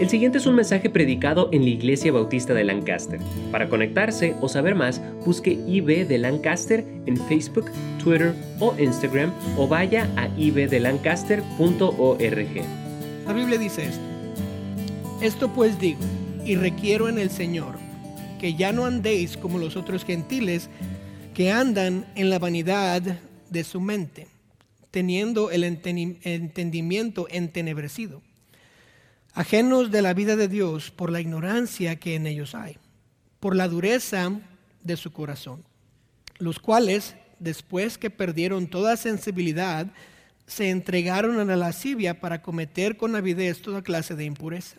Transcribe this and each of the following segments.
El siguiente es un mensaje predicado en la Iglesia Bautista de Lancaster. Para conectarse o saber más, busque IB de Lancaster en Facebook, Twitter o Instagram o vaya a ibdelancaster.org. La Biblia dice esto. Esto pues digo, y requiero en el Señor, que ya no andéis como los otros gentiles que andan en la vanidad de su mente, teniendo el entendimiento entenebrecido ajenos de la vida de Dios por la ignorancia que en ellos hay, por la dureza de su corazón, los cuales, después que perdieron toda sensibilidad, se entregaron a la lascivia para cometer con avidez toda clase de impureza.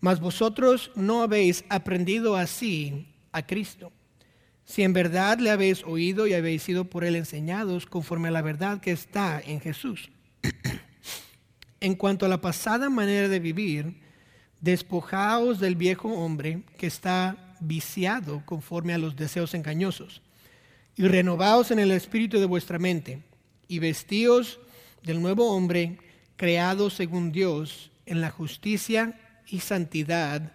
Mas vosotros no habéis aprendido así a Cristo. Si en verdad le habéis oído y habéis sido por él enseñados conforme a la verdad que está en Jesús. En cuanto a la pasada manera de vivir, despojaos del viejo hombre que está viciado conforme a los deseos engañosos, y renovaos en el espíritu de vuestra mente, y vestíos del nuevo hombre creado según Dios en la justicia y santidad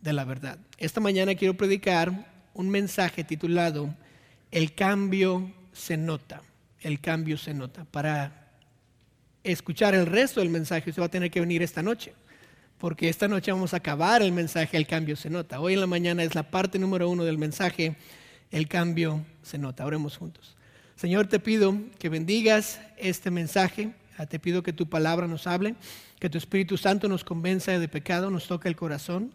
de la verdad. Esta mañana quiero predicar un mensaje titulado El cambio se nota. El cambio se nota. Para escuchar el resto del mensaje, usted va a tener que venir esta noche, porque esta noche vamos a acabar el mensaje, el cambio se nota. Hoy en la mañana es la parte número uno del mensaje, el cambio se nota. Oremos juntos. Señor, te pido que bendigas este mensaje, te pido que tu palabra nos hable, que tu Espíritu Santo nos convenza de pecado, nos toque el corazón.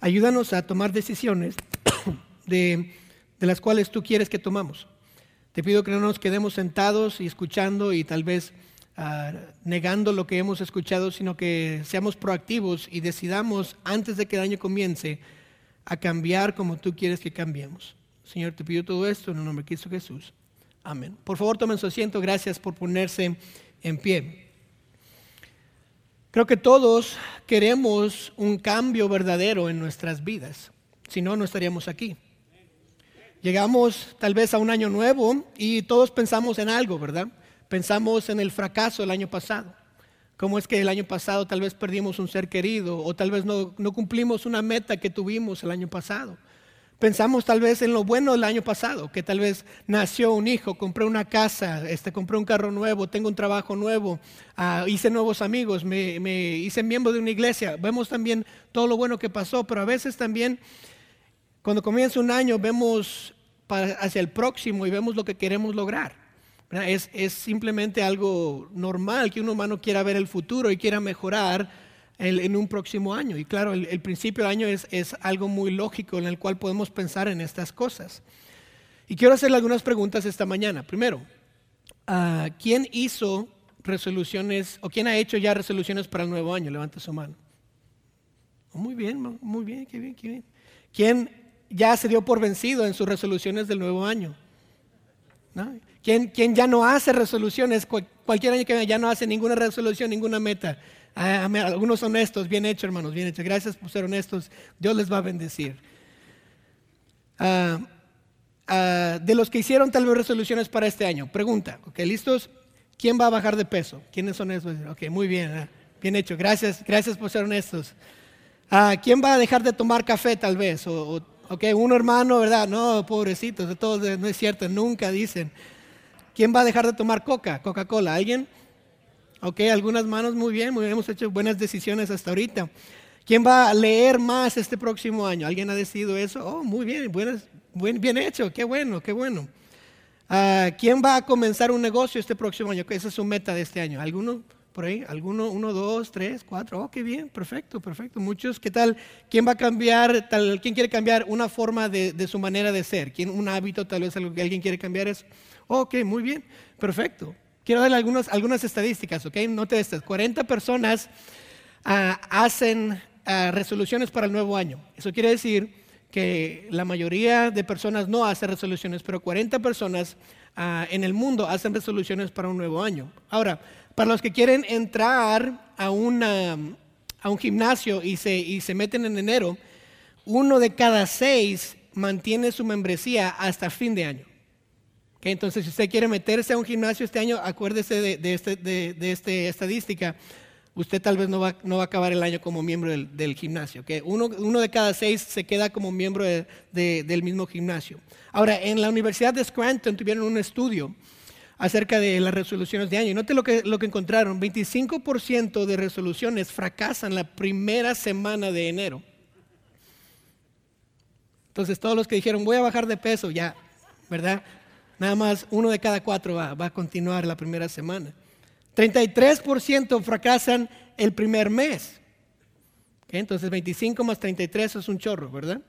Ayúdanos a tomar decisiones de, de las cuales tú quieres que tomamos. Te pido que no nos quedemos sentados y escuchando y tal vez Ah, negando lo que hemos escuchado, sino que seamos proactivos y decidamos antes de que el año comience a cambiar como tú quieres que cambiemos. Señor, te pido todo esto en el nombre de Cristo Jesús. Amén. Por favor, tomen su asiento. Gracias por ponerse en pie. Creo que todos queremos un cambio verdadero en nuestras vidas. Si no, no estaríamos aquí. Llegamos tal vez a un año nuevo y todos pensamos en algo, ¿verdad? Pensamos en el fracaso del año pasado. ¿Cómo es que el año pasado tal vez perdimos un ser querido o tal vez no, cumplimos una meta que tuvimos el año pasado? Pensamos tal vez en lo bueno del año pasado, que tal vez nació un hijo, compré una casa, este, compré un carro nuevo, tengo un trabajo nuevo, ah, hice nuevos amigos, me, me hice miembro de una iglesia. Vemos también todo lo bueno que pasó, pero a veces también cuando comienza un año vemos hacia el próximo y vemos lo que queremos lograr. Es, simplemente algo normal que un humano quiera ver el futuro y quiera mejorar en un próximo año. Y claro, el, principio del año es, algo muy lógico en el cual podemos pensar en estas cosas. Y quiero hacerle algunas preguntas esta mañana. Primero, ah, ¿quién hizo resoluciones o quién ha hecho ya resoluciones para el nuevo año? Levanta su mano. Oh, muy bien, muy bien, qué bien, qué bien. ¿Quién ya se dio por vencido en sus resoluciones del nuevo año? ¿No? ¿Quién, ya no hace resoluciones? Cualquier año que ya no hace ninguna resolución, ninguna meta. Ah, algunos honestos, bien hecho hermanos, bien hecho. Gracias por ser honestos. Dios les va a bendecir. Ah, ah, de los que hicieron tal vez resoluciones para este año, pregunta, ok, ¿listos? ¿Quién va a bajar de peso? ¿Quiénes son esos? Ok, muy bien, bien hecho. Gracias, gracias por ser honestos. ¿Quién va a dejar de tomar café tal vez? Ok, un hermano, ¿verdad? No, pobrecitos, de todos, no es cierto, nunca dicen. ¿Quién va a dejar de tomar coca, Coca-Cola? ¿Alguien? Ok, algunas manos, muy bien, hemos hecho buenas decisiones hasta ahorita. ¿Quién va a leer más este próximo año? ¿Alguien ha decidido eso? Oh, muy bien, bien hecho, qué bueno, qué bueno. Ah, ¿Quién va a comenzar un negocio este próximo año? Esa es su meta de este año. ¿Alguno por ahí? ¿Alguno? ¿Uno, dos, tres, cuatro? Oh, qué bien, perfecto, perfecto. Muchos, ¿qué tal? ¿Quién va a cambiar, tal, quién quiere cambiar una forma de, de su manera de ser? ¿Quién, un hábito, tal vez alguien quiere cambiar eso? Ok, muy bien, perfecto. Quiero darle algunas, algunas estadísticas, ¿ok? Note estas. 40 personas ah, hacen ah, resoluciones para el nuevo año. Eso quiere decir que la mayoría de personas no hacen resoluciones, pero 40 personas ah, en el mundo hacen resoluciones para un nuevo año. Ahora, para los que quieren entrar a, una, a un gimnasio y se, y se meten en enero, uno de cada seis mantiene su membresía hasta fin de año entonces, si usted quiere meterse a un gimnasio este año, acuérdese de, esta este, estadística. usted tal vez no va, no va a acabar el año como miembro del, gimnasio. Que uno, uno, de cada seis se queda como miembro del mismo gimnasio. Ahora, en la Universidad de Scranton tuvieron un estudio acerca de las resoluciones de año. Y note lo que, lo que encontraron, 25% de resoluciones fracasan la primera semana de enero. Entonces todos los que dijeron voy a bajar de peso, ya, ¿verdad? Nada más uno de cada cuatro va, a continuar la primera semana. 33% fracasan el primer mes. Entonces 25 más 33 es un chorro, ¿verdad?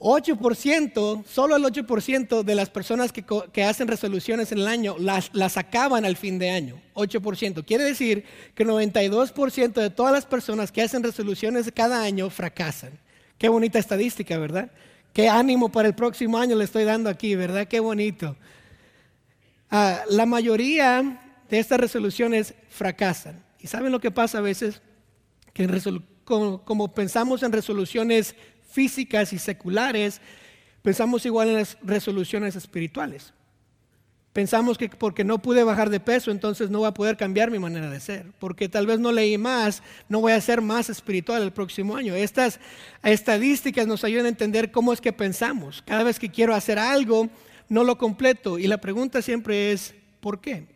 8%, solo el 8% de las personas que, hacen resoluciones en el año las, las, acaban al fin de año. 8%. Quiere decir que 92% de todas las personas que hacen resoluciones cada año fracasan. Qué bonita estadística, ¿verdad? Qué ánimo para el próximo año le estoy dando aquí, ¿verdad? Qué bonito. Ah, la mayoría de estas resoluciones fracasan. ¿Y saben lo que pasa a veces? Que como, pensamos en resoluciones físicas y seculares, pensamos igual en las resoluciones espirituales. Pensamos que porque no pude bajar de peso, entonces no voy a poder cambiar mi manera de ser. Porque tal vez no leí más, no voy a ser más espiritual el próximo año. Estas estadísticas nos ayudan a entender cómo es que pensamos. Cada vez que quiero hacer algo, no lo completo. Y la pregunta siempre es, ¿por qué?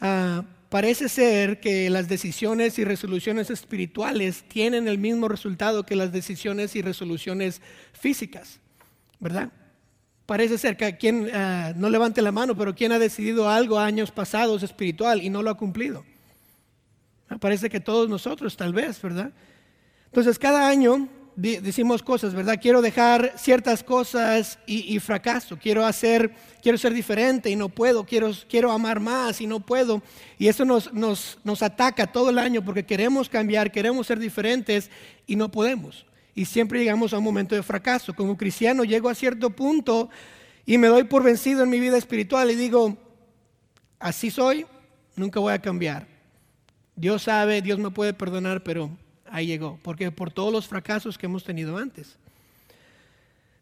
Ah, parece ser que las decisiones y resoluciones espirituales tienen el mismo resultado que las decisiones y resoluciones físicas, ¿verdad? Parece ser que quien ah, no levante la mano, pero quien ha decidido algo años pasados espiritual y no lo ha cumplido. Ah, parece que todos nosotros, tal vez, ¿verdad? Entonces, cada año decimos cosas, ¿verdad? Quiero dejar ciertas cosas y, fracaso. Quiero hacer, quiero ser diferente y no puedo. Quiero, quiero amar más y no puedo. Y eso nos, nos, nos ataca todo el año porque queremos cambiar, queremos ser diferentes y no podemos y siempre llegamos a un momento de fracaso. Como cristiano llego a cierto punto y me doy por vencido en mi vida espiritual y digo, así soy, nunca voy a cambiar. Dios sabe, Dios me puede perdonar, pero ahí llegó, porque por todos los fracasos que hemos tenido antes.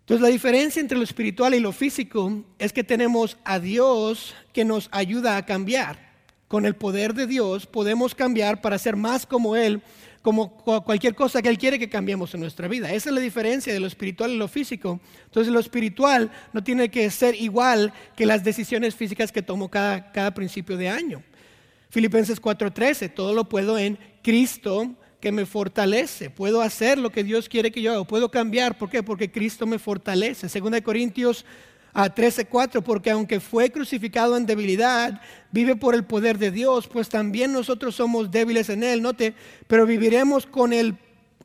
Entonces la diferencia entre lo espiritual y lo físico es que tenemos a Dios que nos ayuda a cambiar. Con el poder de Dios podemos cambiar para ser más como Él como cualquier cosa que Él quiere que cambiemos en nuestra vida. Esa es la diferencia de lo espiritual y lo físico. Entonces lo espiritual no tiene que ser igual que las decisiones físicas que tomo cada, cada principio de año. Filipenses 4:13, todo lo puedo en Cristo que me fortalece. Puedo hacer lo que Dios quiere que yo haga. Puedo cambiar. ¿Por qué? Porque Cristo me fortalece. Segunda de Corintios a 13:4, porque aunque fue crucificado en debilidad, vive por el poder de Dios, pues también nosotros somos débiles en él, note, pero viviremos con él,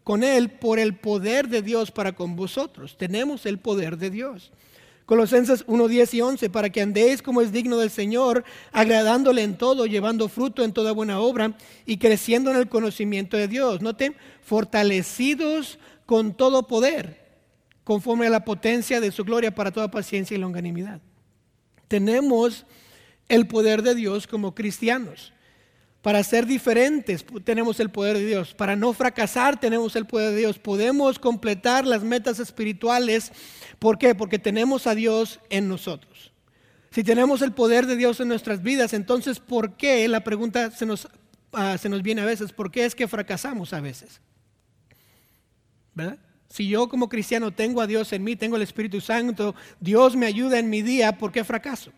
con él por el poder de Dios para con vosotros. Tenemos el poder de Dios. Colosenses 1, 10 y 11, para que andéis como es digno del Señor, agradándole en todo, llevando fruto en toda buena obra y creciendo en el conocimiento de Dios. Note, fortalecidos con todo poder conforme a la potencia de su gloria para toda paciencia y longanimidad. Tenemos el poder de Dios como cristianos. Para ser diferentes tenemos el poder de Dios. Para no fracasar tenemos el poder de Dios. Podemos completar las metas espirituales. ¿Por qué? Porque tenemos a Dios en nosotros. Si tenemos el poder de Dios en nuestras vidas, entonces ¿por qué? La pregunta se nos, ah, nos viene a veces. ¿Por qué es que fracasamos a veces? ¿Verdad? Si yo como cristiano tengo a Dios en mí, tengo el Espíritu Santo, Dios me ayuda en mi día, ¿por qué fracaso?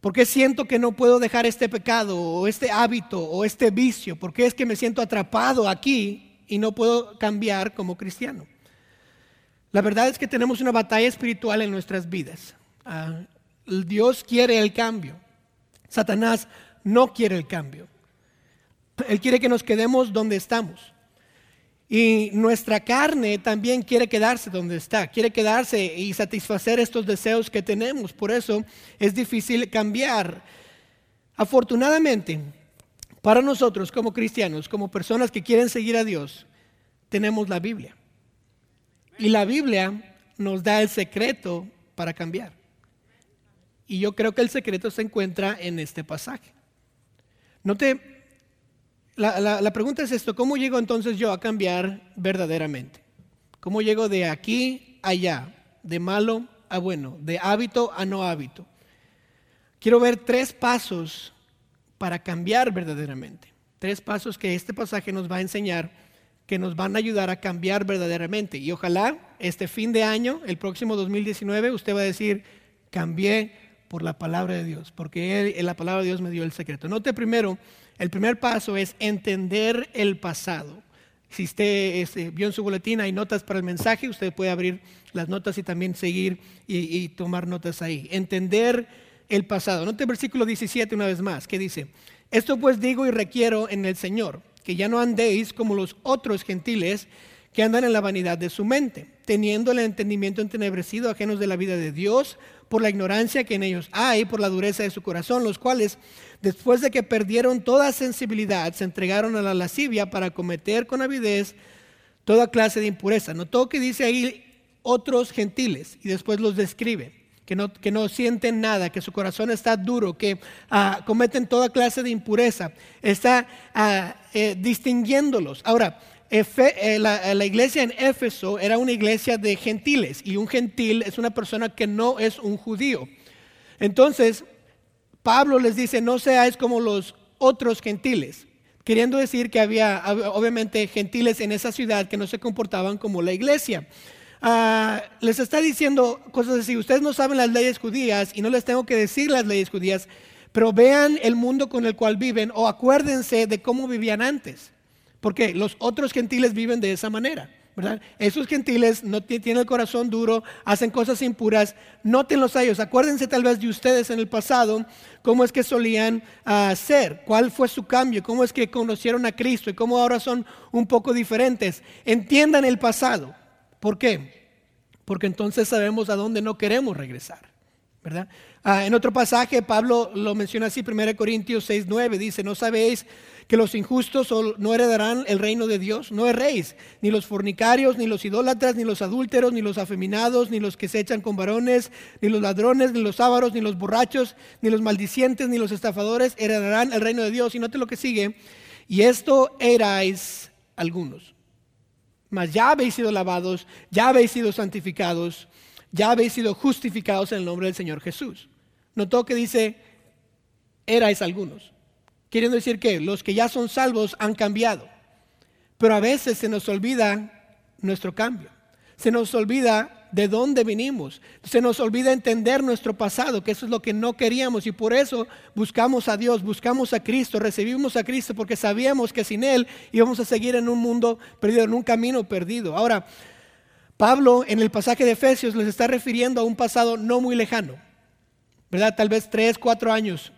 ¿Por qué siento que no puedo dejar este pecado o este hábito o este vicio? ¿Por qué es que me siento atrapado aquí y no puedo cambiar como cristiano? La verdad es que tenemos una batalla espiritual en nuestras vidas. Ah, Dios quiere el cambio. Satanás no quiere el cambio. Él quiere que nos quedemos donde estamos. Y nuestra carne también quiere quedarse donde está, quiere quedarse y satisfacer estos deseos que tenemos. Por eso es difícil cambiar. Afortunadamente, para nosotros como cristianos, como personas que quieren seguir a Dios, tenemos la Biblia. Y la Biblia nos da el secreto para cambiar. Y yo creo que el secreto se encuentra en este pasaje. No te la, pregunta es esto, ¿cómo llego entonces yo a cambiar verdaderamente? ¿Cómo llego de aquí a allá, de malo a bueno, de hábito a no hábito? Quiero ver tres pasos para cambiar verdaderamente. Tres pasos que este pasaje nos va a enseñar que nos van a ayudar a cambiar verdaderamente. Y ojalá este fin de año, el próximo 2019, usted va a decir, cambié por la palabra de Dios, porque él, la palabra de Dios me dio el secreto. Note primero, el primer paso es entender el pasado. Si usted este, vio en su boletín, hay notas para el mensaje, usted puede abrir las notas y también seguir y, tomar notas ahí. Entender el pasado. Note el versículo 17 una vez más, que dice, esto pues digo y requiero en el Señor, que ya no andéis como los otros gentiles que andan en la vanidad de su mente, teniendo el entendimiento entenebrecido, ajenos de la vida de Dios, por la ignorancia que en ellos hay, por la dureza de su corazón, los cuales, después de que perdieron toda sensibilidad, se entregaron a la lascivia para cometer con avidez toda clase de impureza. Notó que dice ahí otros gentiles y después los describe. Que no, que no sienten nada, que su corazón está duro, que ah, cometen toda clase de impureza. Está ah, eh, distinguiéndolos. Ahora, eh, la, iglesia en Éfeso era una iglesia de gentiles y un gentil es una persona que no es un judío. Entonces, Pablo les dice, no seáis como los otros gentiles, queriendo decir que había obviamente gentiles en esa ciudad que no se comportaban como la iglesia. Ah, les está diciendo cosas así, ustedes no saben las leyes judías y no les tengo que decir las leyes judías, pero vean el mundo con el cual viven o acuérdense de cómo vivían antes. Porque los otros gentiles viven de esa manera. ¿verdad? Esos gentiles no tienen el corazón duro, hacen cosas impuras, nótenlos a ellos. Acuérdense tal vez de ustedes en el pasado, cómo es que solían hacer, cuál fue su cambio, cómo es que conocieron a Cristo y cómo ahora son un poco diferentes. Entiendan el pasado. ¿Por qué? Porque entonces sabemos a dónde no queremos regresar. ¿verdad? Ah, en otro pasaje, Pablo lo menciona así, 1 Corintios 6, 9, dice, ¿no sabéis que los injustos no heredarán el reino de Dios. No erréis, ni los fornicarios, ni los idólatras, ni los adúlteros, ni los afeminados, ni los que se echan con varones, ni los ladrones, ni los ávaros, ni los borrachos, ni los maldicientes, ni los estafadores heredarán el reino de Dios. Y note lo que sigue. Y esto erais algunos. Mas ya habéis sido lavados, ya habéis sido santificados, ya habéis sido justificados en el nombre del Señor Jesús. Notó que dice, erais algunos. Queriendo decir que los que ya son salvos han cambiado. Pero a veces se nos olvida nuestro cambio. Se nos olvida de dónde vinimos. Se nos olvida entender nuestro pasado, que eso es lo que no queríamos. Y por eso buscamos a Dios, buscamos a Cristo, recibimos a Cristo porque sabíamos que sin Él íbamos a seguir en un mundo perdido, en un camino perdido. Ahora, Pablo en el pasaje de Efesios les está refiriendo a un pasado no muy lejano. ¿Verdad? Tal vez tres, cuatro años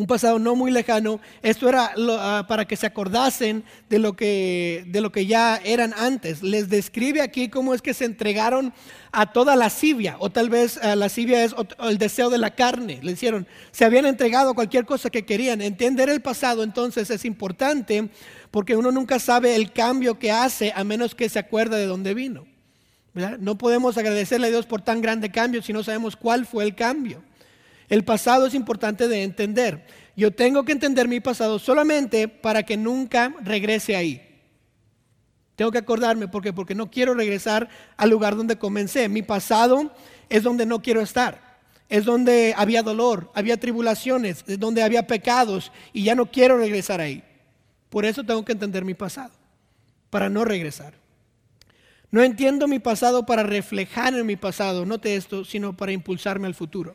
un pasado no muy lejano. Esto era ah, para que se acordasen de lo que, de lo que ya eran antes. Les describe aquí cómo es que se entregaron a toda lascivia, o tal vez ah, lascivia es el deseo de la carne. Le hicieron, se habían entregado a cualquier cosa que querían. Entender el pasado entonces es importante porque uno nunca sabe el cambio que hace a menos que se acuerde de dónde vino. No podemos agradecerle a Dios por tan grande cambio si no sabemos cuál fue el cambio. El pasado es importante de entender. Yo tengo que entender mi pasado solamente para que nunca regrese ahí. Tengo que acordarme porque porque no quiero regresar al lugar donde comencé. Mi pasado es donde no quiero estar. Es donde había dolor, había tribulaciones, es donde había pecados y ya no quiero regresar ahí. Por eso tengo que entender mi pasado, para no regresar. No entiendo mi pasado para reflejar en mi pasado, note esto, sino para impulsarme al futuro.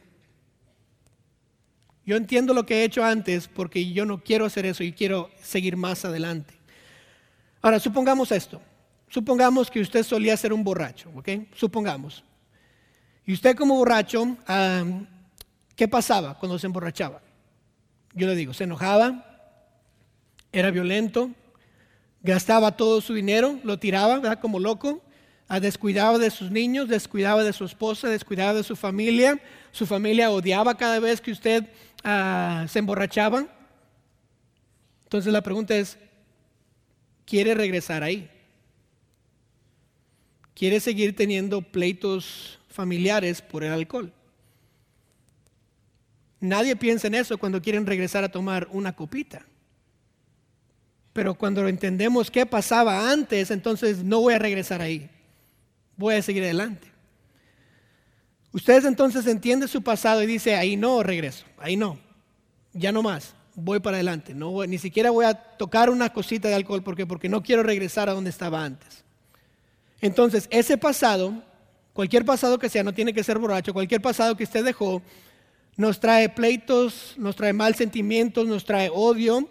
Yo entiendo lo que he hecho antes porque yo no quiero hacer eso y quiero seguir más adelante. Ahora, supongamos esto. Supongamos que usted solía ser un borracho, ¿ok? Supongamos. Y usted como borracho, ¿qué pasaba cuando se emborrachaba? Yo le digo, se enojaba, era violento, gastaba todo su dinero, lo tiraba, ¿verdad? Como loco, descuidaba de sus niños, descuidaba de su esposa, descuidaba de su familia. Su familia odiaba cada vez que usted Ah, se emborrachaban. Entonces la pregunta es, ¿quiere regresar ahí? ¿Quiere seguir teniendo pleitos familiares por el alcohol? Nadie piensa en eso cuando quieren regresar a tomar una copita. Pero cuando entendemos qué pasaba antes, entonces no voy a regresar ahí. Voy a seguir adelante. Ustedes entonces entienden su pasado y dice, ahí no regreso, ahí no, ya no más, voy para adelante. No, ni siquiera voy a tocar una cosita de alcohol porque, porque no quiero regresar a donde estaba antes. Entonces, ese pasado, cualquier pasado que sea, no tiene que ser borracho, cualquier pasado que usted dejó, nos trae pleitos, nos trae mal sentimientos, nos trae odio.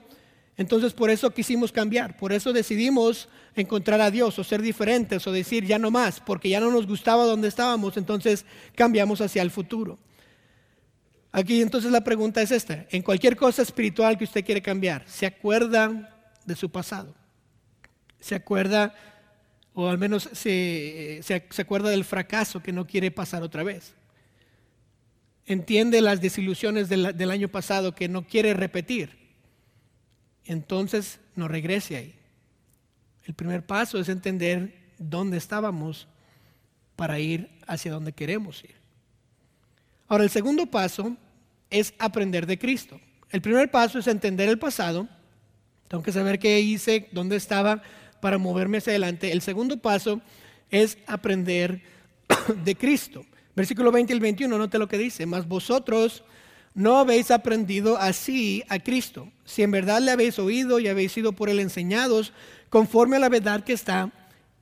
Entonces por eso quisimos cambiar, por eso decidimos encontrar a Dios o ser diferentes o decir ya no más, porque ya no nos gustaba donde estábamos, entonces cambiamos hacia el futuro. Aquí entonces la pregunta es esta, en cualquier cosa espiritual que usted quiere cambiar, ¿se acuerda de su pasado? ¿Se acuerda o al menos se, se acuerda del fracaso que no quiere pasar otra vez? entiende las desilusiones del, año pasado que no quiere repetir, entonces no regrese ahí. El primer paso es entender dónde estábamos para ir hacia donde queremos ir. Ahora, el segundo paso es aprender de Cristo. El primer paso es entender el pasado. Tengo que saber qué hice, dónde estaba para moverme hacia adelante. El segundo paso es aprender de Cristo. Versículo 20 y el 21, note lo que dice, mas vosotros no habéis aprendido así a Cristo, si en verdad le habéis oído y habéis sido por él enseñados, conforme a la verdad que está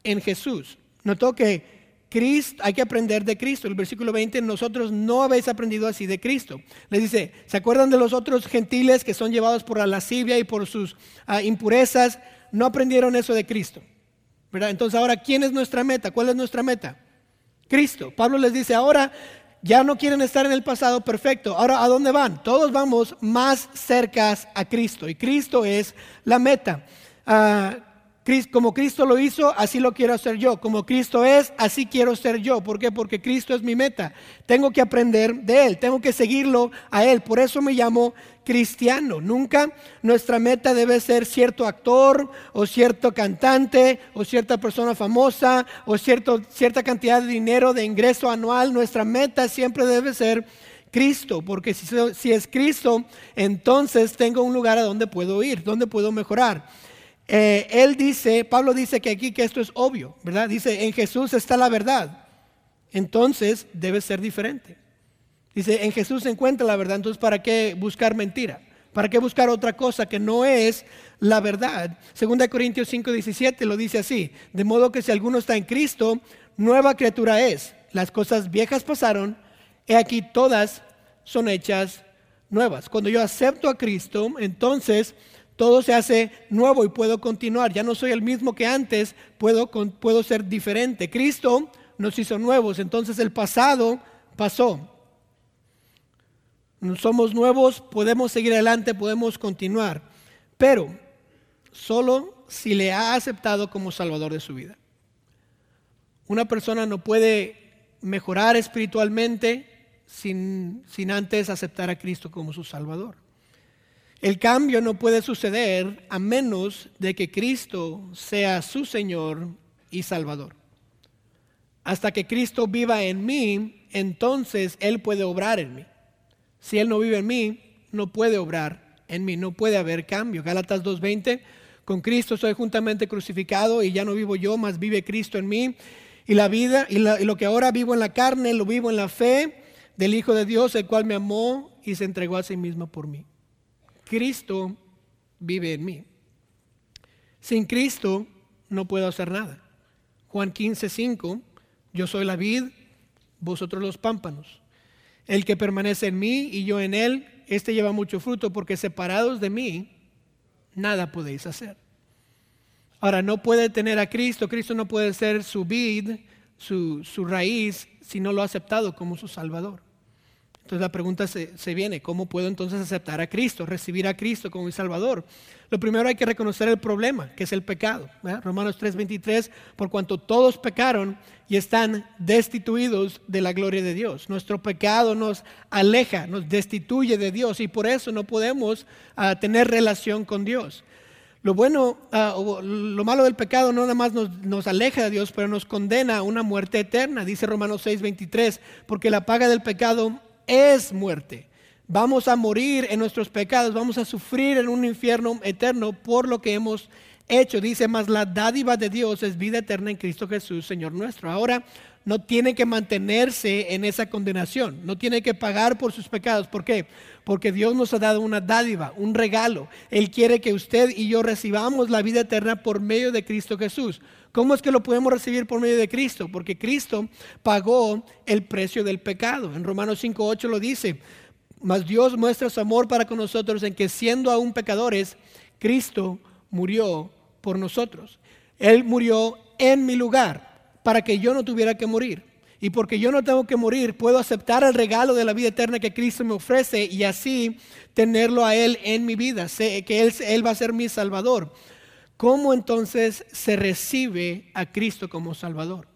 en Jesús. Notó que Cristo, hay que aprender de Cristo. El versículo 20, nosotros no habéis aprendido así de Cristo. Les dice, ¿se acuerdan de los otros gentiles que son llevados por la lascivia y por sus ah, impurezas? No aprendieron eso de Cristo. ¿verdad? Entonces ahora, ¿quién es nuestra meta? ¿Cuál es nuestra meta? Cristo. Pablo les dice, ahora ya no quieren estar en el pasado perfecto. Ahora, ¿a dónde van? Todos vamos más cerca a Cristo. Y Cristo es la meta. Ah, como Cristo lo hizo, así lo quiero hacer yo. Como Cristo es, así quiero ser yo. ¿Por qué? Porque Cristo es mi meta. Tengo que aprender de Él, tengo que seguirlo a Él. Por eso me llamo cristiano. Nunca nuestra meta debe ser cierto actor o cierto cantante o cierta persona famosa o cierto, cierta cantidad de dinero de ingreso anual. Nuestra meta siempre debe ser Cristo, porque si, si es Cristo, entonces tengo un lugar a donde puedo ir, donde puedo mejorar. Eh, él dice, Pablo dice que aquí que esto es obvio, ¿verdad? Dice, en Jesús está la verdad. Entonces debe ser diferente. Dice, en Jesús se encuentra la verdad, entonces ¿para qué buscar mentira? ¿Para qué buscar otra cosa que no es la verdad? Segunda Corintios 5, 17 lo dice así, de modo que si alguno está en Cristo, nueva criatura es. Las cosas viejas pasaron, y aquí todas son hechas nuevas. Cuando yo acepto a Cristo, entonces todo se hace nuevo y puedo continuar. Ya no soy el mismo que antes, puedo, puedo ser diferente. Cristo nos hizo nuevos, entonces el pasado pasó. Somos nuevos, podemos seguir adelante, podemos continuar, pero solo si le ha aceptado como Salvador de su vida. Una persona no puede mejorar espiritualmente sin, sin antes aceptar a Cristo como su Salvador. El cambio no puede suceder a menos de que Cristo sea su Señor y Salvador. Hasta que Cristo viva en mí, entonces Él puede obrar en mí. Si Él no vive en mí, no puede obrar en mí, no puede haber cambio. Gálatas 2.20, con Cristo soy juntamente crucificado y ya no vivo yo, más vive Cristo en mí. Y la vida y, y lo que ahora vivo en la carne, lo vivo en la fe del Hijo de Dios, el cual me amó y se entregó a sí mismo por mí. Cristo vive en mí. Sin Cristo no puedo hacer nada. Juan 15, 5, yo soy la vid, vosotros los pámpanos. El que permanece en mí y yo en él, este lleva mucho fruto, porque separados de mí, nada podéis hacer. Ahora, no puede tener a Cristo, Cristo no puede ser su vid, su, su raíz, si no lo ha aceptado como su Salvador. Entonces la pregunta se, viene, ¿cómo puedo entonces aceptar a Cristo, recibir a Cristo como mi Salvador? Lo primero hay que reconocer el problema, que es el pecado. Romanos 3:23, por cuanto todos pecaron y están destituidos de la gloria de Dios. Nuestro pecado nos aleja, nos destituye de Dios y por eso no podemos ah, tener relación con Dios. Lo bueno, ah, lo malo del pecado no nada más nos, nos, aleja de Dios, pero nos condena a una muerte eterna, dice Romanos 6:23, porque la paga del pecado es muerte. Vamos a morir en nuestros pecados, vamos a sufrir en un infierno eterno por lo que hemos hecho, dice, más la dádiva de Dios es vida eterna en Cristo Jesús, Señor nuestro. Ahora, no tiene que mantenerse en esa condenación, no tiene que pagar por sus pecados. ¿Por qué? Porque Dios nos ha dado una dádiva, un regalo. Él quiere que usted y yo recibamos la vida eterna por medio de Cristo Jesús. ¿Cómo es que lo podemos recibir por medio de Cristo? Porque Cristo pagó el precio del pecado. En Romanos 5.8 lo dice, mas Dios muestra su amor para con nosotros en que siendo aún pecadores, Cristo murió por nosotros. Él murió en mi lugar para que yo no tuviera que morir. Y porque yo no tengo que morir, puedo aceptar el regalo de la vida eterna que Cristo me ofrece y así tenerlo a Él en mi vida. Sé que Él, Él va a ser mi Salvador. ¿Cómo entonces se recibe a Cristo como Salvador?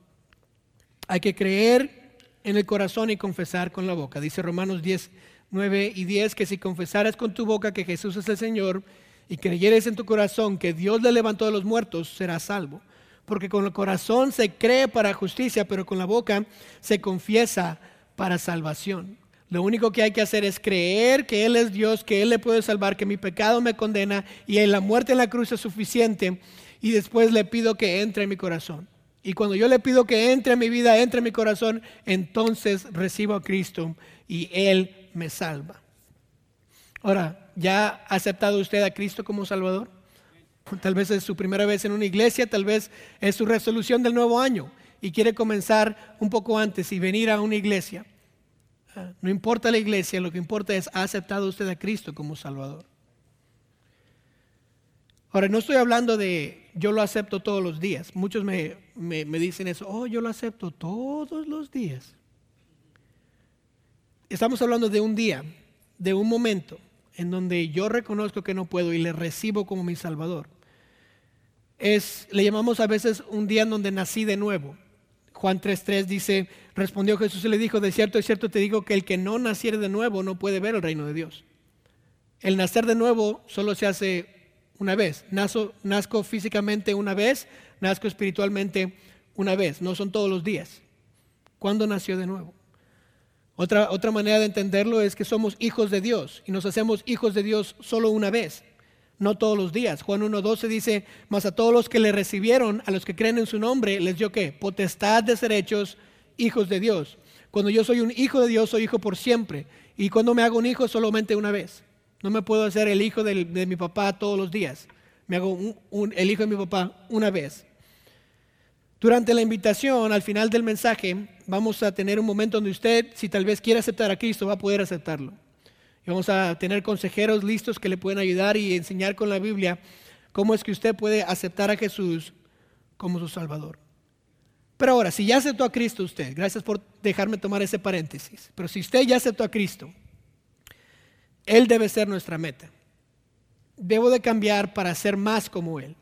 Hay que creer en el corazón y confesar con la boca. Dice Romanos 10, 9 y 10 que si confesaras con tu boca que Jesús es el Señor y creyeres en tu corazón que Dios le levantó de los muertos, serás salvo porque con el corazón se cree para justicia, pero con la boca se confiesa para salvación. Lo único que hay que hacer es creer que Él es Dios, que Él le puede salvar, que mi pecado me condena y en la muerte en la cruz es suficiente y después le pido que entre en mi corazón. Y cuando yo le pido que entre en mi vida, entre en mi corazón, entonces recibo a Cristo y Él me salva. Ahora, ¿ya ha aceptado usted a Cristo como Salvador? Tal vez es su primera vez en una iglesia, tal vez es su resolución del nuevo año y quiere comenzar un poco antes y venir a una iglesia. No importa la iglesia, lo que importa es, ¿ha aceptado usted a Cristo como Salvador? Ahora, no estoy hablando de yo lo acepto todos los días. Muchos me, me, me dicen eso, oh, yo lo acepto todos los días. Estamos hablando de un día, de un momento en donde yo reconozco que no puedo y le recibo como mi Salvador es, le llamamos a veces un día en donde nací de nuevo. Juan 3.3 dice, respondió Jesús y le dijo, de cierto, de cierto te digo que el que no naciere de nuevo no puede ver el reino de Dios. El nacer de nuevo solo se hace una vez. Nazo, nazco físicamente una vez, nazco espiritualmente una vez. No son todos los días. ¿Cuándo nació de nuevo? Otra, otra manera de entenderlo es que somos hijos de Dios y nos hacemos hijos de Dios solo una vez no todos los días. Juan 1.12 dice, mas a todos los que le recibieron, a los que creen en su nombre, les dio qué? Potestad de ser hechos hijos de Dios. Cuando yo soy un hijo de Dios, soy hijo por siempre. Y cuando me hago un hijo, solamente una vez. No me puedo hacer el hijo de, mi papá todos los días. Me hago el hijo de mi papá una vez. Durante la invitación, al final del mensaje, vamos a tener un momento donde usted, si tal vez quiere aceptar a Cristo, va a poder aceptarlo. Y vamos a tener consejeros listos que le pueden ayudar y enseñar con la Biblia cómo es que usted puede aceptar a Jesús como su Salvador. Pero ahora, si ya aceptó a Cristo usted, gracias por dejarme tomar ese paréntesis, pero si usted ya aceptó a Cristo, Él debe ser nuestra meta. Debo de cambiar para ser más como Él.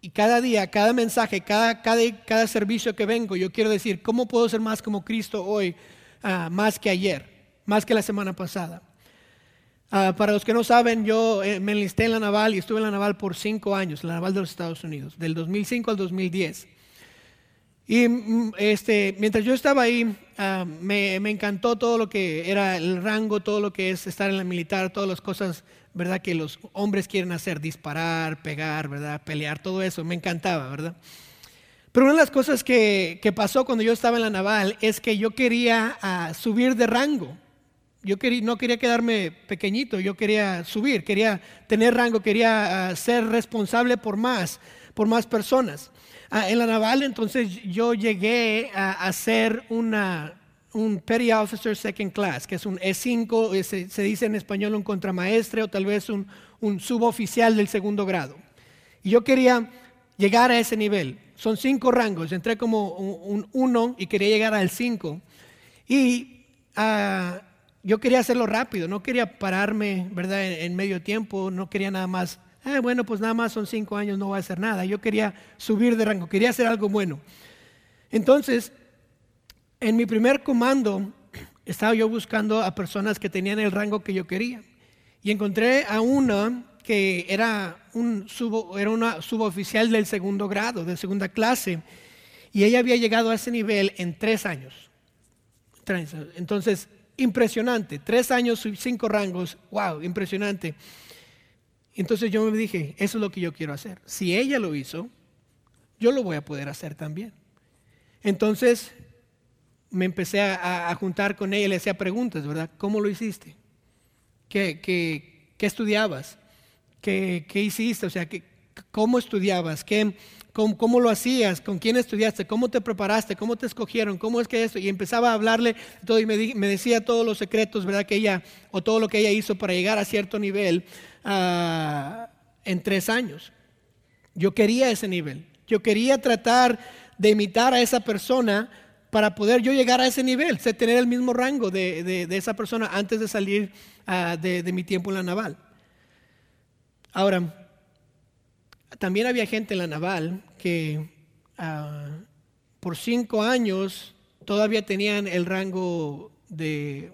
Y cada día, cada mensaje, cada, cada, servicio que vengo, yo quiero decir, ¿cómo puedo ser más como Cristo hoy, ah, más que ayer, más que la semana pasada? Ah, para los que no saben, yo eh, me enlisté en la naval y estuve en la naval por cinco años, la naval de los Estados Unidos, del 2005 al 2010. Y mm, este, mientras yo estaba ahí, ah, me, encantó todo lo que era el rango, todo lo que es estar en la militar, todas las cosas, ¿verdad? Que los hombres quieren hacer, disparar, pegar, ¿verdad? Pelear, todo eso, me encantaba, ¿verdad? Pero una de las cosas que, pasó cuando yo estaba en la naval es que yo quería ah, subir de rango yo no quería quedarme pequeñito, yo quería subir, quería tener rango, quería ah, ser responsable por más, por más personas. Ah, en la naval entonces yo llegué a, ser una, un Petty Officer Second Class, que es un E5, eh, se, dice en español un contramaestre o tal vez un, un suboficial del segundo grado. Y yo quería llegar a ese nivel. Son cinco rangos, entré como un 1 y quería llegar al 5. Y uh, yo quería hacerlo rápido, no quería pararme, ¿verdad?, en, medio tiempo, no quería nada más, ah, bueno, pues nada más son cinco años, no voy a hacer nada. Yo quería subir de rango, quería hacer algo bueno. Entonces, en mi primer comando, estaba yo buscando a personas que tenían el rango que yo quería. Y encontré a una que era, un era una suboficial del segundo grado, de segunda clase, y ella había llegado a ese nivel en tres años. Entonces, impresionante. Tres años, cinco rangos, wow, impresionante. Entonces yo me dije, eso es lo que yo quiero hacer. Si ella lo hizo, yo lo voy a poder hacer también. Entonces me empecé a, juntar con ella y le hacía preguntas, ¿verdad? ¿Cómo lo hiciste? ¿Qué, qué, qué estudiabas? ¿Qué, ¿Qué, hiciste? O sea, ¿cómo estudiabas? ¿Qué, cómo, lo hacías? ¿Con quién estudiaste? ¿Cómo te preparaste? ¿Cómo te escogieron? ¿Cómo es que esto? Y empezaba a hablarle todo y me, decía todos los secretos, ¿verdad? Que ella, o todo lo que ella hizo para llegar a cierto nivel ah, en tres años. Yo quería ese nivel. Yo quería tratar de imitar a esa persona para poder yo llegar a ese nivel, tener el mismo rango de, esa persona antes de salir ah, de, mi tiempo en la naval. Ahora, también había gente en la naval que ah, por cinco años todavía tenían el rango de,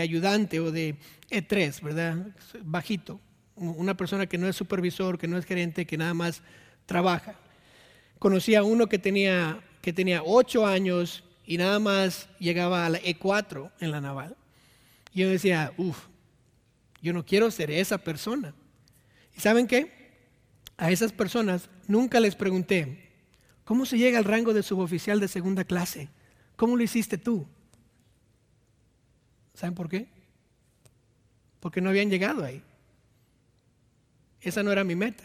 ayudante o de E3, ¿verdad? Bajito. Una persona que no es supervisor, que no es gerente, que nada más trabaja. Conocí a uno que tenía, que tenía ocho años y nada más llegaba a la E4 en la naval. Y yo decía, uff, yo no quiero ser esa persona. ¿Y saben qué? A esas personas nunca les pregunté, ¿cómo se llega al rango de suboficial de segunda clase? ¿Cómo lo hiciste tú? ¿Saben por qué? Porque no habían llegado ahí. Esa no era mi meta.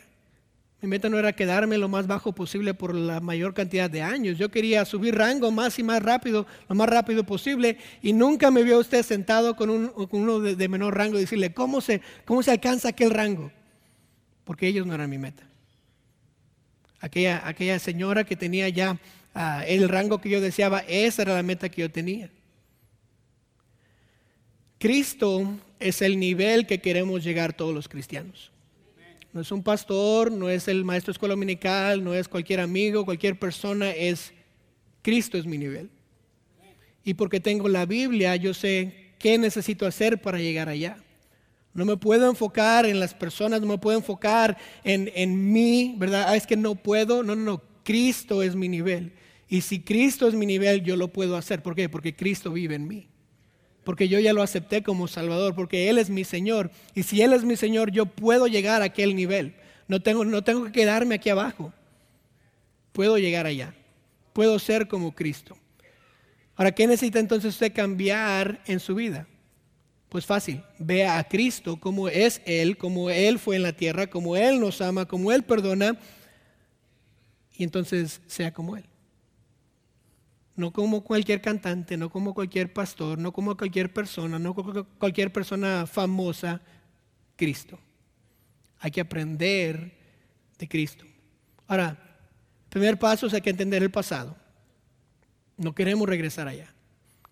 Mi meta no era quedarme lo más bajo posible por la mayor cantidad de años. Yo quería subir rango más y más rápido, lo más rápido posible. Y nunca me vio usted sentado con, uno de, menor rango y decirle, ¿cómo se, ¿cómo se alcanza aquel rango? Porque ellos no eran mi meta. Aquella, aquella señora que tenía ya ah, el rango que yo deseaba, esa era la meta que yo tenía. Cristo es el nivel que queremos llegar todos los cristianos. No es un pastor, no es el maestro escuela dominical, no es cualquier amigo, cualquier persona, es Cristo es mi nivel. Y porque tengo la Biblia, yo sé qué necesito hacer para llegar allá. No me puedo enfocar en las personas, no me puedo enfocar en, en mí, ¿verdad? Ah, es que no puedo. No, no, no. Cristo es mi nivel. Y si Cristo es mi nivel, yo lo puedo hacer. ¿Por qué? Porque Cristo vive en mí porque yo ya lo acepté como Salvador, porque Él es mi Señor. Y si Él es mi Señor, yo puedo llegar a aquel nivel. No tengo, no tengo que quedarme aquí abajo. Puedo llegar allá. Puedo ser como Cristo. Ahora, ¿qué necesita entonces usted cambiar en su vida? Pues fácil, vea a Cristo como es Él, como Él fue en la tierra, como Él nos ama, como Él perdona, y entonces sea como Él no como cualquier cantante, no como cualquier pastor, no como cualquier persona, no como cualquier persona famosa, Cristo. Hay que aprender de Cristo. Ahora, primer paso es hay que entender el pasado. No queremos regresar allá.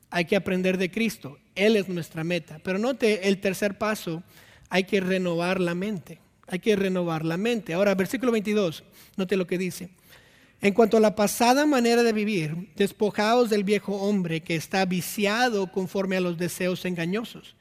Hay que aprender de Cristo. Él es nuestra meta. Pero note el tercer paso, hay que renovar la mente. Hay que renovar la mente. Ahora, versículo 22, note lo que dice. En cuanto a la pasada manera de vivir, despojaos del viejo hombre que está viciado conforme a los deseos engañosos,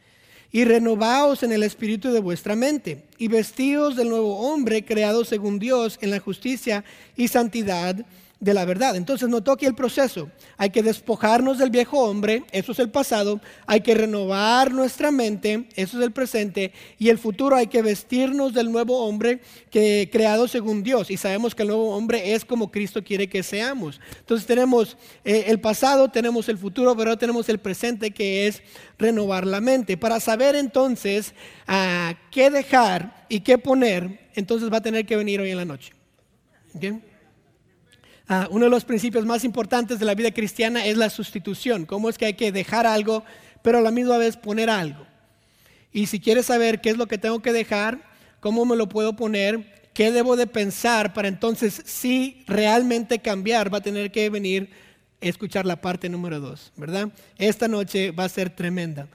y renovaos en el espíritu de vuestra mente, y vestíos del nuevo hombre creado según Dios en la justicia y santidad de la verdad. Entonces notó aquí el proceso. Hay que despojarnos del viejo hombre, eso es el pasado. Hay que renovar nuestra mente, eso es el presente. Y el futuro hay que vestirnos del nuevo hombre que creado según Dios. Y sabemos que el nuevo hombre es como Cristo quiere que seamos. Entonces tenemos eh, el pasado, tenemos el futuro, pero tenemos el presente que es renovar la mente. Para saber entonces a qué dejar y qué poner, entonces va a tener que venir hoy en la noche. Ah, uno de los principios más importantes de la vida cristiana es la sustitución. ¿Cómo es que hay que dejar algo, pero a la misma vez poner algo? Y si quieres saber qué es lo que tengo que dejar, cómo me lo puedo poner, qué debo de pensar para entonces si realmente cambiar, va a tener que venir a escuchar la parte número dos, ¿verdad? Esta noche va a ser tremenda.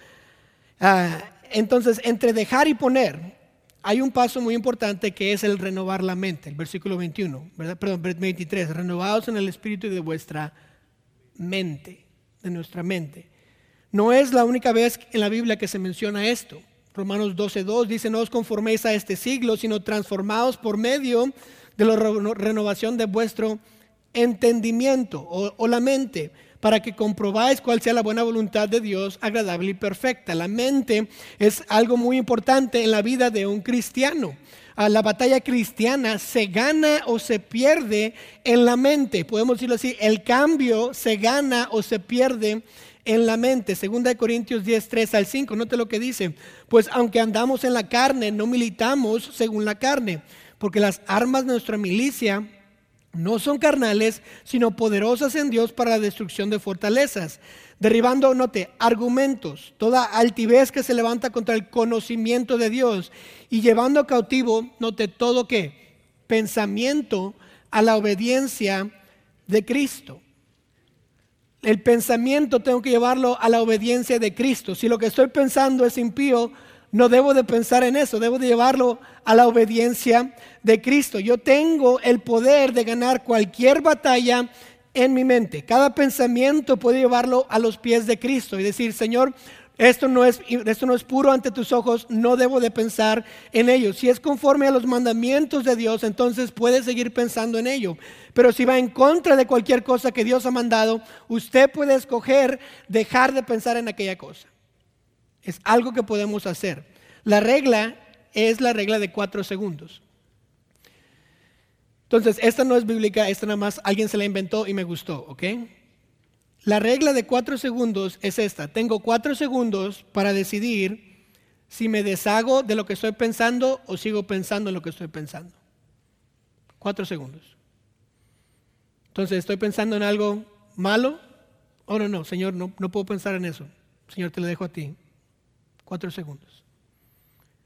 Ah, entonces, entre dejar y poner, hay un paso muy importante que es el renovar la mente, el versículo 21, ¿verdad? perdón, 23, renovados en el espíritu de vuestra mente, de nuestra mente. No es la única vez en la Biblia que se menciona esto. Romanos 12.2 dice, no os conforméis a este siglo, sino transformados por medio de la renovación de vuestro entendimiento o, o la mente para que comprobáis cuál sea la buena voluntad de Dios, agradable y perfecta. La mente es algo muy importante en la vida de un cristiano. La batalla cristiana se gana o se pierde en la mente. Podemos decirlo así, el cambio se gana o se pierde en la mente. Segunda de Corintios 10, 3 al 5, note lo que dice. Pues aunque andamos en la carne, no militamos según la carne, porque las armas de nuestra milicia no son carnales, sino poderosas en Dios para la destrucción de fortalezas, derribando, note, argumentos, toda altivez que se levanta contra el conocimiento de Dios y llevando cautivo, note, todo que pensamiento a la obediencia de Cristo. El pensamiento tengo que llevarlo a la obediencia de Cristo. Si lo que estoy pensando es impío, no debo de pensar en eso, debo de llevarlo a la obediencia de Cristo. Yo tengo el poder de ganar cualquier batalla en mi mente. Cada pensamiento puede llevarlo a los pies de Cristo y decir, Señor, esto no, es, esto no es puro ante tus ojos, no debo de pensar en ello. Si es conforme a los mandamientos de Dios, entonces puede seguir pensando en ello. Pero si va en contra de cualquier cosa que Dios ha mandado, usted puede escoger dejar de pensar en aquella cosa. Es algo que podemos hacer. La regla es la regla de cuatro segundos. Entonces, esta no es bíblica, esta nada más alguien se la inventó y me gustó, ¿ok? La regla de cuatro segundos es esta. Tengo cuatro segundos para decidir si me deshago de lo que estoy pensando o sigo pensando en lo que estoy pensando. Cuatro segundos. Entonces, ¿estoy pensando en algo malo? Oh, no, no, Señor, no, no puedo pensar en eso. Señor, te lo dejo a ti. Cuatro segundos.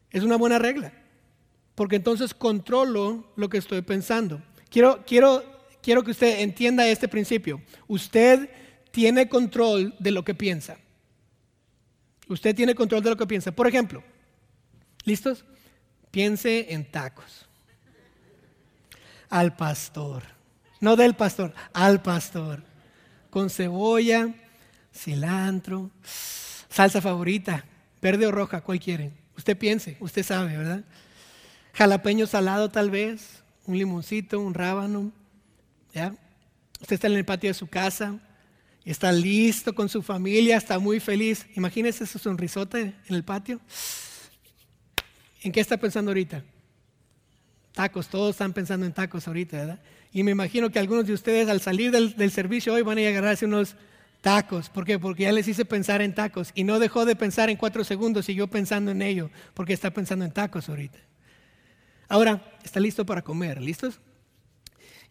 Es una buena regla, porque entonces controlo lo que estoy pensando. Quiero, quiero, quiero que usted entienda este principio. Usted tiene control de lo que piensa. Usted tiene control de lo que piensa. Por ejemplo, ¿listos? Piense en tacos. Al pastor. No del pastor, al pastor. Con cebolla, cilantro, salsa favorita, Verde o roja, ¿cuál quieren? Usted piense, usted sabe, ¿verdad? Jalapeño salado tal vez, un limoncito, un rábano, ¿ya? Usted está en el patio de su casa y está listo con su familia, está muy feliz. Imagínese su sonrisote en el patio. ¿En qué está pensando ahorita? Tacos, todos están pensando en tacos ahorita, ¿verdad? Y me imagino que algunos de ustedes al salir del, del servicio hoy van a agarrarse unos Tacos, ¿por qué? Porque ya les hice pensar en tacos y no dejó de pensar en cuatro segundos, siguió pensando en ello, porque está pensando en tacos ahorita. Ahora, está listo para comer, ¿listos?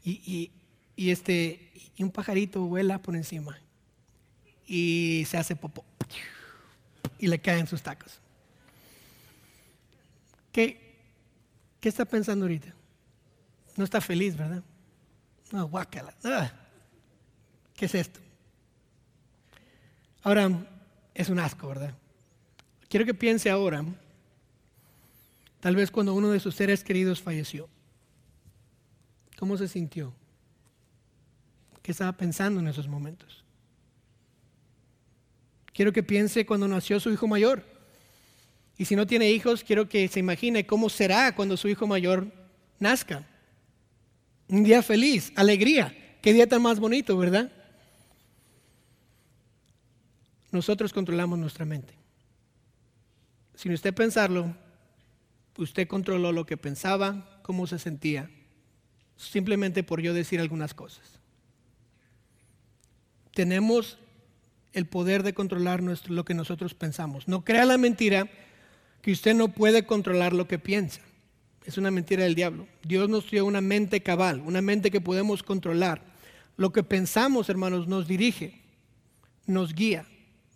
Y, este, y un pajarito vuela por encima y se hace popó y le caen sus tacos. ¿Qué, ¿Qué está pensando ahorita? No está feliz, ¿verdad? No, guácala. Ah, ¿Qué es esto? Ahora, es un asco, ¿verdad? Quiero que piense ahora, tal vez cuando uno de sus seres queridos falleció. ¿Cómo se sintió? ¿Qué estaba pensando en esos momentos? Quiero que piense cuando nació su hijo mayor. Y si no tiene hijos, quiero que se imagine cómo será cuando su hijo mayor nazca. Un día feliz, alegría. Qué día tan más bonito, ¿verdad? Nosotros controlamos nuestra mente. Sin usted pensarlo, usted controló lo que pensaba, cómo se sentía, simplemente por yo decir algunas cosas. Tenemos el poder de controlar lo que nosotros pensamos. No crea la mentira que usted no puede controlar lo que piensa. Es una mentira del diablo. Dios nos dio una mente cabal, una mente que podemos controlar. Lo que pensamos, hermanos, nos dirige, nos guía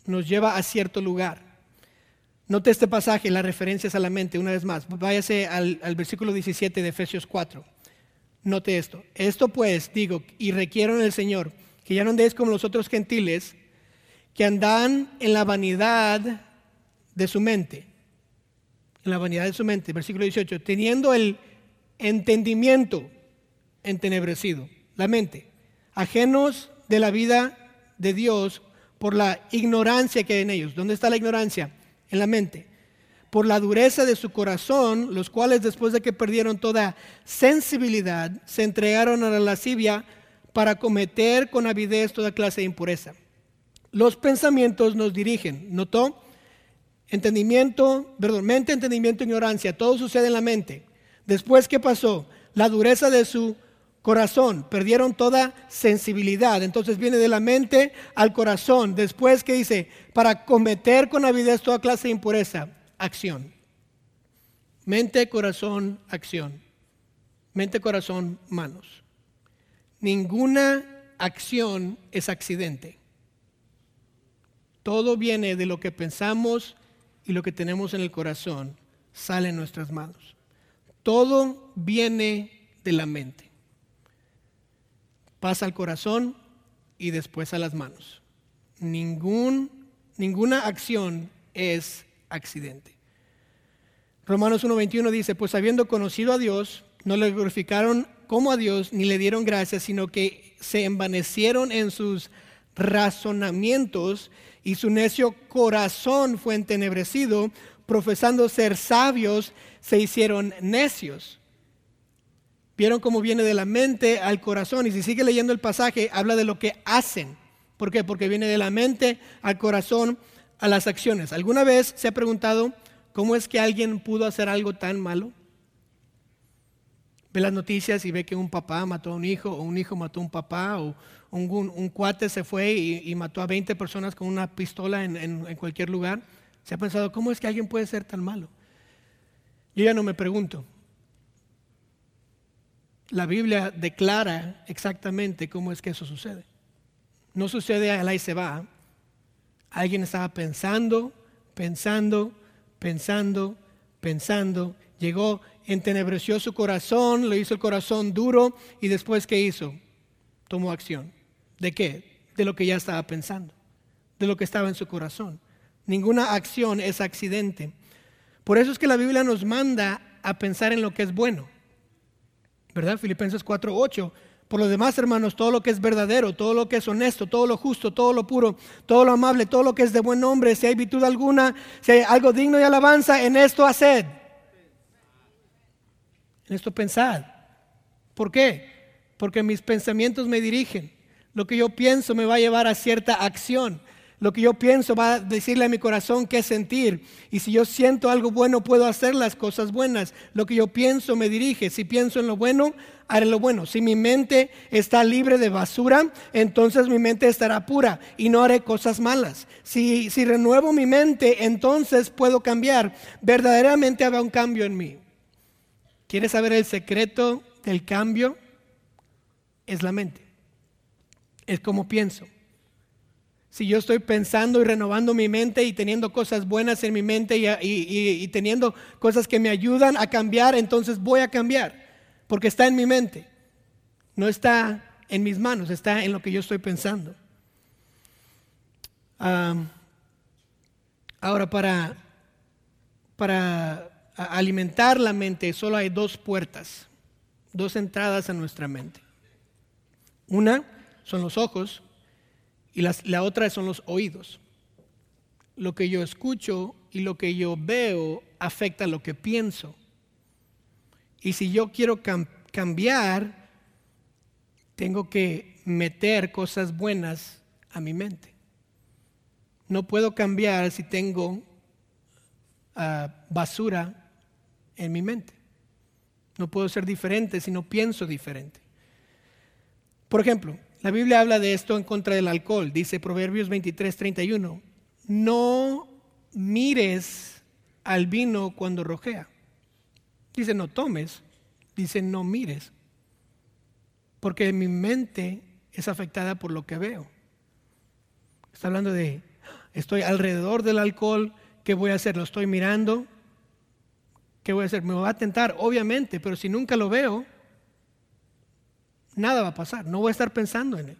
nos lleva a cierto lugar. Note este pasaje, las referencias a la mente, una vez más. Váyase al, versículo 17 de Efesios 4. Note esto. Esto pues, digo, y requiero en el Señor, que ya no andéis como los otros gentiles, que andan en la vanidad de su mente. En la vanidad de su mente. Versículo 18. Teniendo el entendimiento entenebrecido, la mente, ajenos de la vida de Dios por la ignorancia que hay en ellos. ¿Dónde está la ignorancia? En la mente. Por la dureza de su corazón, los cuales después de que perdieron toda sensibilidad, se entregaron a la lascivia para cometer con avidez toda clase de impureza. Los pensamientos nos dirigen, ¿notó? Entendimiento, perdón, mente, entendimiento, ignorancia, todo sucede en la mente. Después, ¿qué pasó? La dureza de su corazón, perdieron toda sensibilidad. Entonces viene de la mente al corazón. Después, ¿qué dice? Para cometer con avidez toda clase de impureza, acción. Mente, corazón, acción. Mente, corazón, manos. Ninguna acción es accidente. Todo viene de lo que pensamos y lo que tenemos en el corazón sale en nuestras manos. Todo viene de la mente. Pasa al corazón y después a las manos. Ningún, ninguna acción es accidente. Romanos 1.21 dice, pues habiendo conocido a Dios, no le glorificaron como a Dios ni le dieron gracias, sino que se envanecieron en sus razonamientos y su necio corazón fue entenebrecido, profesando ser sabios, se hicieron necios. Vieron cómo viene de la mente al corazón y si sigue leyendo el pasaje habla de lo que hacen. ¿Por qué? Porque viene de la mente al corazón a las acciones. ¿Alguna vez se ha preguntado cómo es que alguien pudo hacer algo tan malo? ve las noticias y ve que un papá mató a un hijo, o un hijo mató a un papá, o un, cuate se fue y, mató a 20 personas con una pistola en, cualquier lugar, se ha pensado, ¿cómo es que alguien puede ser tan malo? Yo ya no me pregunto. La Biblia declara exactamente cómo es que eso sucede. No sucede a la y se va. Alguien estaba pensando, pensando, pensando, pensando, llegó entenebreció su corazón, le hizo el corazón duro y después ¿qué hizo? Tomó acción. ¿De qué? De lo que ya estaba pensando, de lo que estaba en su corazón. Ninguna acción es accidente. Por eso es que la Biblia nos manda a pensar en lo que es bueno. ¿Verdad? Filipenses 4:8. Por lo demás, hermanos, todo lo que es verdadero, todo lo que es honesto, todo lo justo, todo lo puro, todo lo amable, todo lo que es de buen nombre, si hay virtud alguna, si hay algo digno de alabanza, en esto haced. En esto pensad. ¿Por qué? Porque mis pensamientos me dirigen. Lo que yo pienso me va a llevar a cierta acción. Lo que yo pienso va a decirle a mi corazón qué sentir. Y si yo siento algo bueno, puedo hacer las cosas buenas. Lo que yo pienso me dirige. Si pienso en lo bueno, haré lo bueno. Si mi mente está libre de basura, entonces mi mente estará pura y no haré cosas malas. Si, si renuevo mi mente, entonces puedo cambiar. Verdaderamente habrá un cambio en mí. ¿Quieres saber el secreto del cambio? Es la mente. Es como pienso. Si yo estoy pensando y renovando mi mente y teniendo cosas buenas en mi mente y, teniendo cosas que me ayudan a cambiar, entonces voy a cambiar, porque está en mi mente. No está en mis manos, está en lo que yo estoy pensando. ahora, para, para alimentar la mente, solo hay dos puertas, dos entradas a nuestra mente. Una son los ojos y la otra son los oídos. Lo que yo escucho y lo que yo veo afecta lo que pienso. Y si yo quiero cambiar, tengo que meter cosas buenas a mi mente. No puedo cambiar si tengo ah, basura en mi mente. No puedo ser diferente si no pienso diferente. Por ejemplo, la Biblia habla de esto en contra del alcohol. Dice Proverbios 23, 31. No mires al vino cuando rojea. Dice no tomes. Dice no mires. Porque mi mente es afectada por lo que veo. Está hablando de, estoy alrededor del alcohol, ¿qué voy a hacer? Lo estoy mirando, ¿qué voy a hacer? Me va a tentar, obviamente, pero si nunca lo veo, nada va a pasar, no voy a estar pensando en él.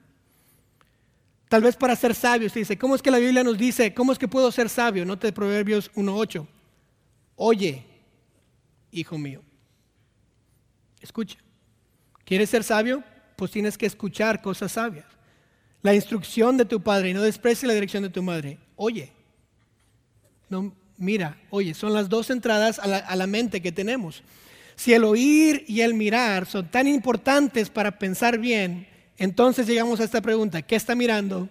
Tal vez para ser sabio, se dice, ¿cómo es que la Biblia nos dice, cómo es que puedo ser sabio? Note Proverbios 1.8. Oye, hijo mío, escucha. ¿Quieres ser sabio? Pues tienes que escuchar cosas sabias. La instrucción de tu padre no desprecies la dirección de tu madre. Oye, no, mira, oye, son las dos entradas a la, mente que tenemos. Si el oír y el mirar son tan importantes para pensar bien, Entonces llegamos a esta pregunta, ¿qué está mirando?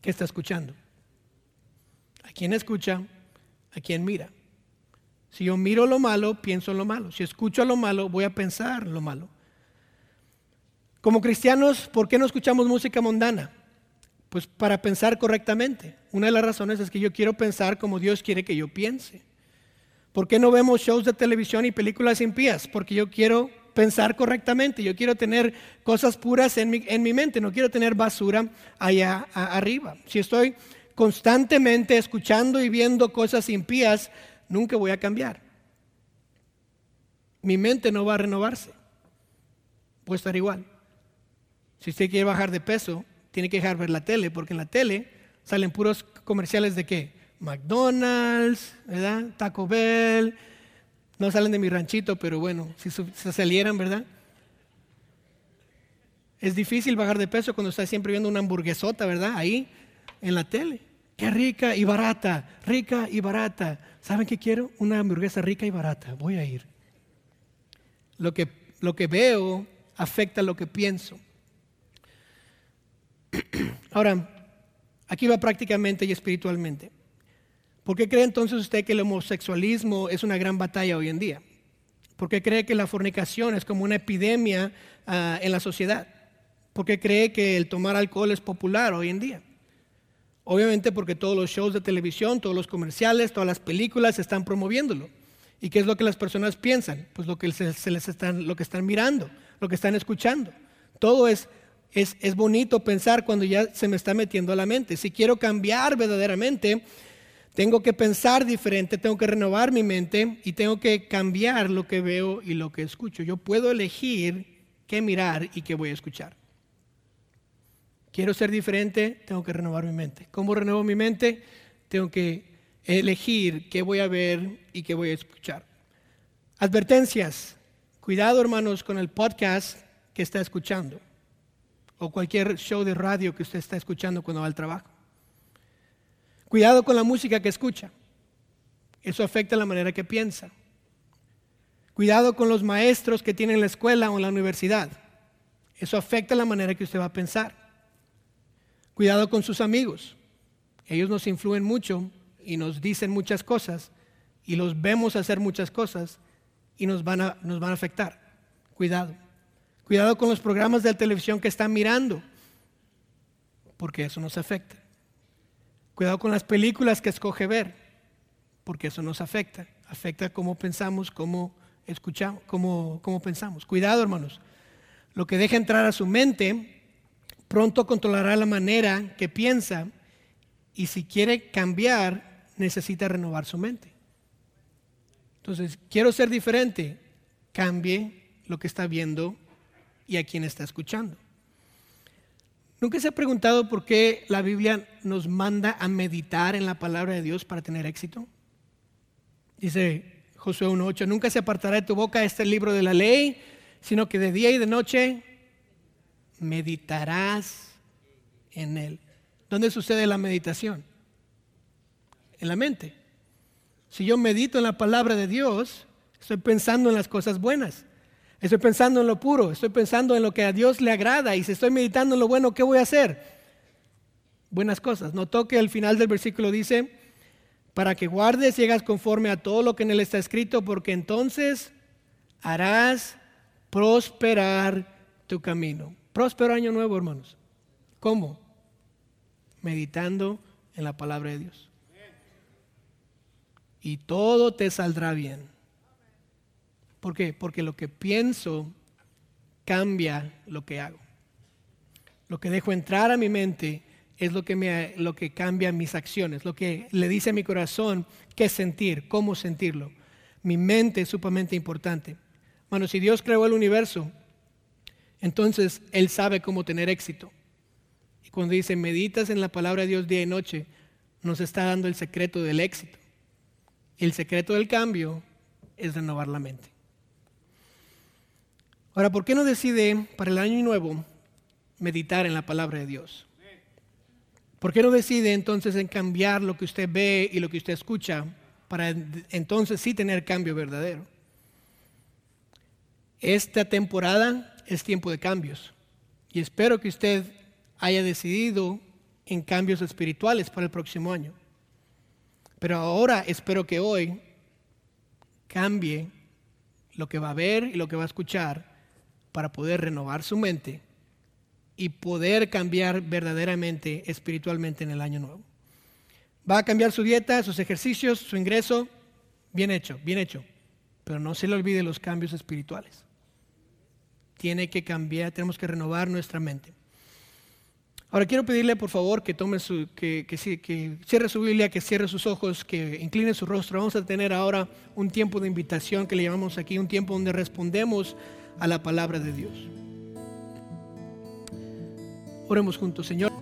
¿Qué está escuchando? ¿A quién escucha? ¿A quién mira? Si yo miro lo malo, pienso en lo malo. Si escucho lo malo, voy a pensar lo malo. Como cristianos, ¿por qué no escuchamos música mundana? Pues para pensar correctamente. Una de las razones es que yo quiero pensar como Dios quiere que yo piense. ¿Por qué no vemos shows de televisión y películas impías? Porque yo quiero pensar correctamente, yo quiero tener cosas puras en mi, en mi mente, no quiero tener basura allá arriba. Si estoy constantemente escuchando y viendo cosas impías, nunca voy a cambiar. Mi mente no va a renovarse. Puede estar igual. Si usted quiere bajar de peso, tiene que dejar ver la tele, porque en la tele salen puros comerciales de qué? McDonald's, ¿verdad? Taco Bell. No salen de mi ranchito, pero bueno, si se salieran, ¿verdad? Es difícil bajar de peso cuando está siempre viendo una hamburguesota, ¿verdad? Ahí, en la tele. Qué rica y barata, rica y barata. ¿Saben qué quiero? Una hamburguesa rica y barata. Voy a ir. Lo que, lo que veo afecta lo que pienso. Ahora, aquí va prácticamente y espiritualmente. ¿Por qué cree entonces usted que el homosexualismo es una gran batalla hoy en día? ¿Por qué cree que la fornicación es como una epidemia ah, en la sociedad? ¿Por qué cree que el tomar alcohol es popular hoy en día? Obviamente porque todos los shows de televisión, todos los comerciales, todas las películas están promoviéndolo. ¿Y qué es lo que las personas piensan? Pues lo que, se, les están, lo que están mirando, lo que están escuchando. Todo es es, bonito pensar cuando ya se me está metiendo a la mente. Si quiero cambiar verdaderamente, tengo que pensar diferente, tengo que renovar mi mente y tengo que cambiar lo que veo y lo que escucho. Yo puedo elegir qué mirar y qué voy a escuchar. Quiero ser diferente, tengo que renovar mi mente. ¿Cómo renuevo mi mente? Tengo que elegir qué voy a ver y qué voy a escuchar. Advertencias. Cuidado, hermanos, con el podcast que está escuchando o cualquier show de radio que usted está escuchando cuando va al trabajo. Cuidado con la música que escucha. Eso afecta la manera que piensa. Cuidado con los maestros que tiene en la escuela o en la universidad. Eso afecta la manera que usted va a pensar. Cuidado con sus amigos. Ellos nos influyen mucho y nos dicen muchas cosas y los vemos hacer muchas cosas y nos van a, nos van a afectar. Cuidado. Cuidado con los programas de televisión que están mirando, porque eso nos afecta. Cuidado con las películas que escoge ver, porque eso nos afecta. Afecta cómo pensamos, cómo escuchamos, cómo, cómo pensamos. Cuidado, hermanos. Lo que deja entrar a su mente pronto controlará la manera que piensa y si quiere cambiar, necesita renovar su mente. Entonces, quiero ser diferente, cambie lo que está viendo y a quien está escuchando. ¿Nunca se ha preguntado por qué la Biblia nos manda a meditar en la palabra de Dios para tener éxito? Dice Josué 1.8, nunca se apartará de tu boca este libro de la ley, sino que de día y de noche meditarás en él. ¿Dónde sucede la meditación? En la mente. Si yo medito en la palabra de Dios, estoy pensando en las cosas buenas. Estoy pensando en lo puro, estoy pensando en lo que a Dios le agrada y si estoy meditando en lo bueno, ¿qué voy a hacer? Buenas cosas. Notó que al final del versículo dice, para que guardes y hagas conforme a todo lo que en él está escrito, porque entonces harás prosperar tu camino. Próspero año nuevo, hermanos. ¿Cómo? Meditando en la palabra de Dios. Y todo te saldrá bien. ¿Por qué? Porque lo que pienso cambia lo que hago. Lo que dejo entrar a mi mente es lo que, me, lo que cambia mis acciones, lo que le dice a mi corazón qué sentir, cómo sentirlo. Mi mente es sumamente importante. Bueno, si Dios creó el universo, entonces Él sabe cómo tener éxito. Y cuando dice, meditas en la palabra de Dios día y noche, nos está dando el secreto del éxito. El secreto del cambio es renovar la mente. Ahora, ¿por qué no decide para el año nuevo meditar en la palabra de Dios? ¿Por qué no decide entonces en cambiar lo que usted ve y lo que usted escucha para entonces sí tener cambio verdadero? Esta temporada es tiempo de cambios. Y espero que usted haya decidido en cambios espirituales para el próximo año. Pero ahora espero que hoy cambie lo que va a ver y lo que va a escuchar para poder renovar su mente y poder cambiar verdaderamente espiritualmente en el año nuevo. Va a cambiar su dieta, sus ejercicios, su ingreso. Bien hecho, bien hecho. Pero no se le olvide los cambios espirituales. Tiene que cambiar, tenemos que renovar nuestra mente. Ahora quiero pedirle por favor que tome su, que, cierre su Biblia, que cierre sus ojos, que incline su rostro. Vamos a tener ahora un tiempo de invitación que le llamamos aquí, un tiempo donde respondemos a la palabra de Dios. Oremos juntos, Señor.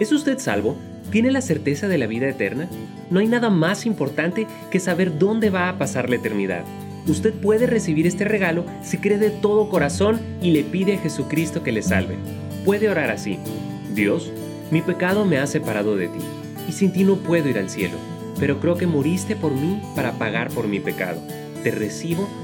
¿Es usted salvo? ¿Tiene la certeza de la vida eterna? No hay nada más importante que saber dónde va a pasar la eternidad. Usted puede recibir este regalo si cree de todo corazón y le pide a Jesucristo que le salve. Puede orar así. Dios, mi pecado me ha separado de ti, y sin ti no puedo ir al cielo, pero creo que moriste por mí para pagar por mi pecado. Te recibo